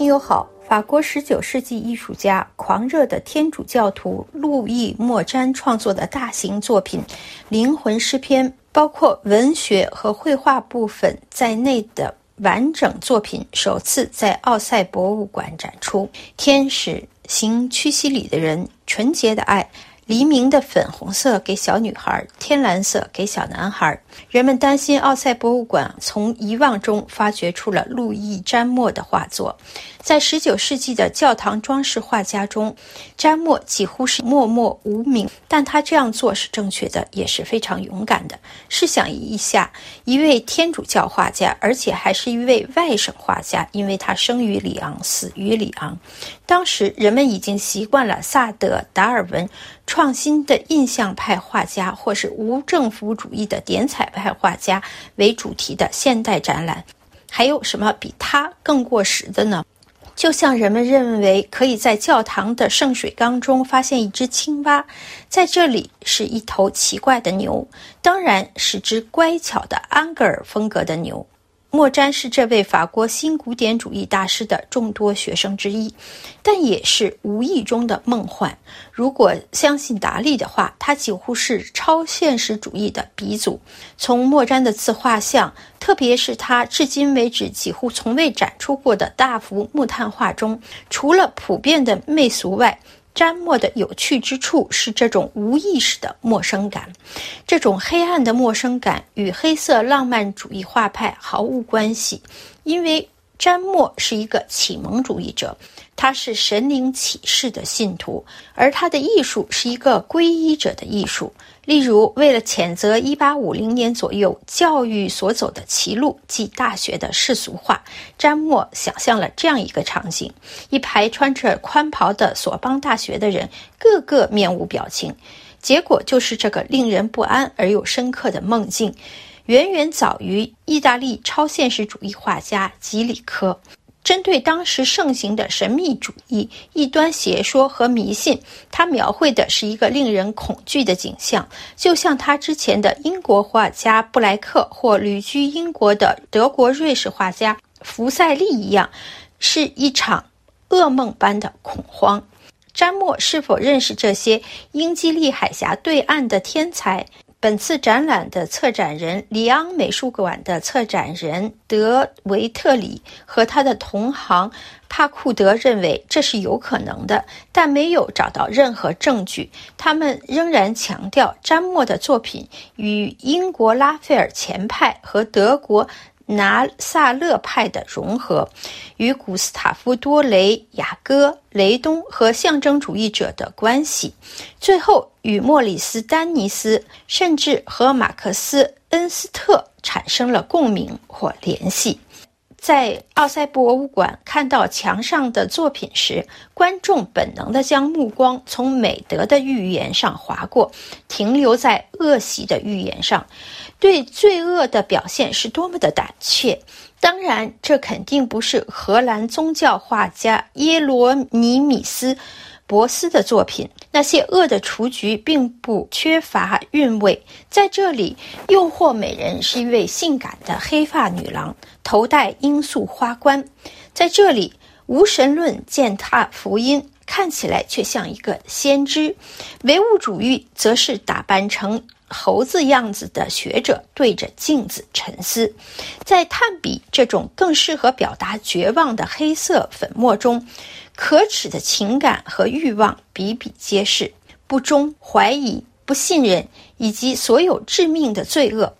听友好，法国十九世纪艺术家、狂热的天主教徒路易·莫詹创作的大型作品《灵魂诗篇》，包括文学和绘画部分在内的完整作品，首次在奥赛博物馆展出。天使、行屈膝礼的人、纯洁的爱。黎明的粉红色给小女孩，天蓝色给小男孩。人们担心奥赛博物馆从遗忘中发掘出了路易·詹默的画作。在19世纪的教堂装饰画家中，詹默几乎是默默无名，但他这样做是正确的，也是非常勇敢的。试想一下，一位天主教画家，而且还是一位外省画家，因为他生于里昂，死于里昂。当时人们已经习惯了萨德、达尔文创新的印象派画家，或是无政府主义的点彩派画家为主题的现代展览。还有什么比它更过时的呢？就像人们认为可以在教堂的圣水缸中发现一只青蛙，在这里是一头奇怪的牛，当然是只乖巧的安格尔风格的牛。莫詹是这位法国新古典主义大师的众多学生之一，但也是无意中的梦幻。如果相信达利的话，他几乎是超现实主义的鼻祖。从莫詹的自画像，特别是他至今为止几乎从未展出过的大幅木炭画中，除了普遍的媚俗外，詹墨的有趣之处是这种无意识的陌生感，这种黑暗的陌生感与黑色浪漫主义画派毫无关系，因为詹默是一个启蒙主义者。他是神灵启示的信徒，而他的艺术是一个皈依者的艺术。例如，为了谴责1850年左右教育所走的歧路，即大学的世俗化，詹默想象了这样一个场景：一排穿着宽袍的索邦大学的人，个个面无表情。结果就是这个令人不安而又深刻的梦境，远远早于意大利超现实主义画家吉里科。针对当时盛行的神秘主义、异端邪说和迷信，他描绘的是一个令人恐惧的景象，就像他之前的英国画家布莱克或旅居英国的德国、瑞士画家福赛利一样，是一场噩梦般的恐慌。詹默是否认识这些英吉利海峡对岸的天才？本次展览的策展人里昂美术馆的策展人德维特里和他的同行帕库德认为这是有可能的，但没有找到任何证据。他们仍然强调詹默的作品与英国拉斐尔前派和德国。拿撒勒派的融合，与古斯塔夫多雷、雅戈、雷东和象征主义者的关系，最后与莫里斯丹尼斯，甚至和马克思恩斯特产生了共鸣或联系。在奥赛博物馆看到墙上的作品时，观众本能地将目光从美德的预言上划过，停留在恶习的预言上。对罪恶的表现是多么的胆怯！当然，这肯定不是荷兰宗教画家耶罗尼米斯·博斯的作品。那些恶的雏菊并不缺乏韵味。在这里，诱惑美人是一位性感的黑发女郎，头戴罂粟花冠；在这里，无神论践踏福音，看起来却像一个先知；唯物主义则是打扮成。猴子样子的学者对着镜子沉思，在炭笔这种更适合表达绝望的黑色粉末中，可耻的情感和欲望比比皆是：不忠、怀疑、不信任，以及所有致命的罪恶，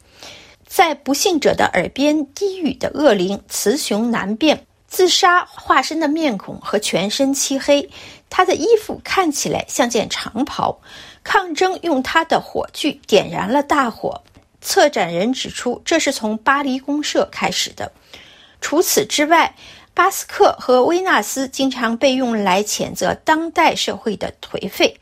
在不幸者的耳边低语的恶灵，雌雄难辨。自杀化身的面孔和全身漆黑，他的衣服看起来像件长袍。抗争用他的火炬点燃了大火。策展人指出，这是从巴黎公社开始的。除此之外，巴斯克和维纳斯经常被用来谴责当代社会的颓废。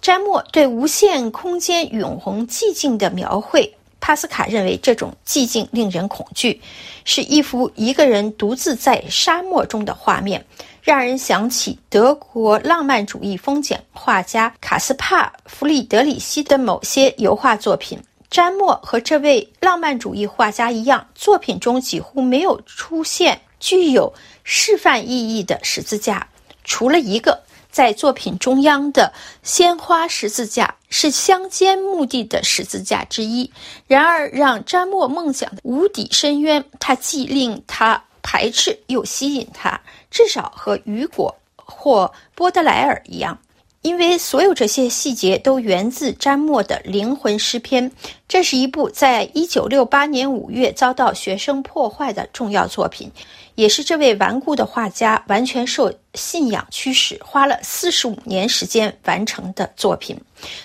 詹默对无限空间永恒寂静的描绘，帕斯卡认为这种寂静令人恐惧，是一幅一个人独自在沙漠中的画面。让人想起德国浪漫主义风景画家卡斯帕·弗里德里希的某些油画作品。詹默和这位浪漫主义画家一样，作品中几乎没有出现具有示范意义的十字架，除了一个在作品中央的鲜花十字架是乡间墓地的十字架之一。然而，让詹默梦想的无底深渊，它既令他排斥又吸引他，至少和雨果或波德莱尔一样。因为所有这些细节都源自詹默的灵魂诗篇，这是一部在一九六八年五月遭到学生破坏的重要作品，也是这位顽固的画家完全受信仰驱使，花了四十五年时间完成的作品。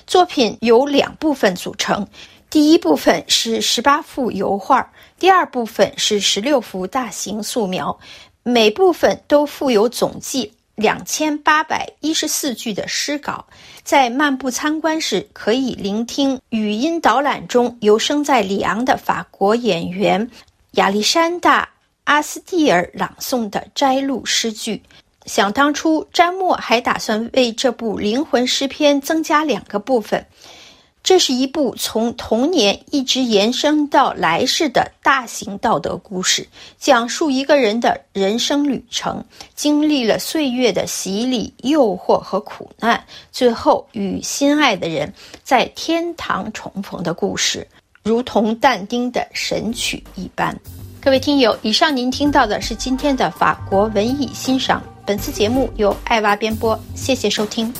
作品由两部分组成，第一部分是十八幅油画，第二部分是十六幅大型素描，每部分都附有总计。两千八百一十四句的诗稿，在漫步参观时可以聆听语音导览中由生在里昂的法国演员亚历山大·阿斯蒂尔朗诵的摘录诗句。想当初，詹默还打算为这部灵魂诗篇增加两个部分。这是一部从童年一直延伸到来世的大型道德故事，讲述一个人的人生旅程，经历了岁月的洗礼、诱惑和苦难，最后与心爱的人在天堂重逢的故事，如同但丁的神曲一般。各位听友，以上您听到的是今天的法国文艺欣赏。本次节目由爱娃编播，谢谢收听。